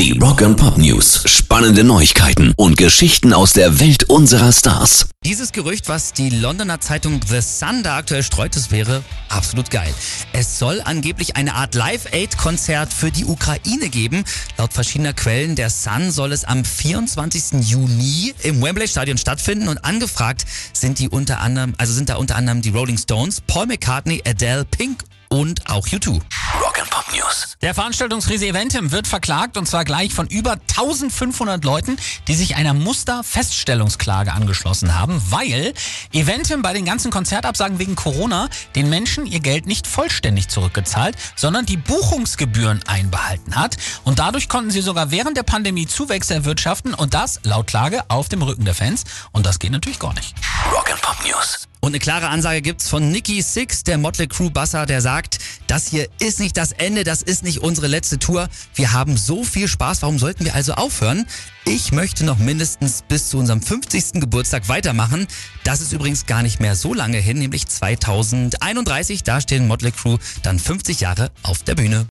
Die Rock and Pop News. Spannende Neuigkeiten und Geschichten aus der Welt unserer Stars. Dieses Gerücht, was die Londoner Zeitung The Sun da aktuell streut, das wäre absolut geil. Es soll angeblich eine Art Live-Aid-Konzert für die Ukraine geben. Laut verschiedener Quellen der Sun soll es am 24. Juni im Wembley Stadion stattfinden und angefragt sind die unter anderem, also sind da unter anderem die Rolling Stones, Paul McCartney, Adele, Pink und auch U2. Pop News. Der Veranstaltungsriese Eventim wird verklagt und zwar gleich von über 1500 Leuten, die sich einer Musterfeststellungsklage angeschlossen haben, weil Eventim bei den ganzen Konzertabsagen wegen Corona den Menschen ihr Geld nicht vollständig zurückgezahlt, sondern die Buchungsgebühren einbehalten hat und dadurch konnten sie sogar während der Pandemie Zuwächse erwirtschaften und das laut Klage auf dem Rücken der Fans und das geht natürlich gar nicht. Rock Pop News. Und eine klare Ansage gibt's von Nicky Six, der Motley Crue Basser, der sagt, das hier ist nicht das Ende, das ist nicht unsere letzte Tour. Wir haben so viel Spaß, warum sollten wir also aufhören? Ich möchte noch mindestens bis zu unserem 50. Geburtstag weitermachen. Das ist übrigens gar nicht mehr so lange hin, nämlich 2031. Da stehen Motley Crue dann 50 Jahre auf der Bühne.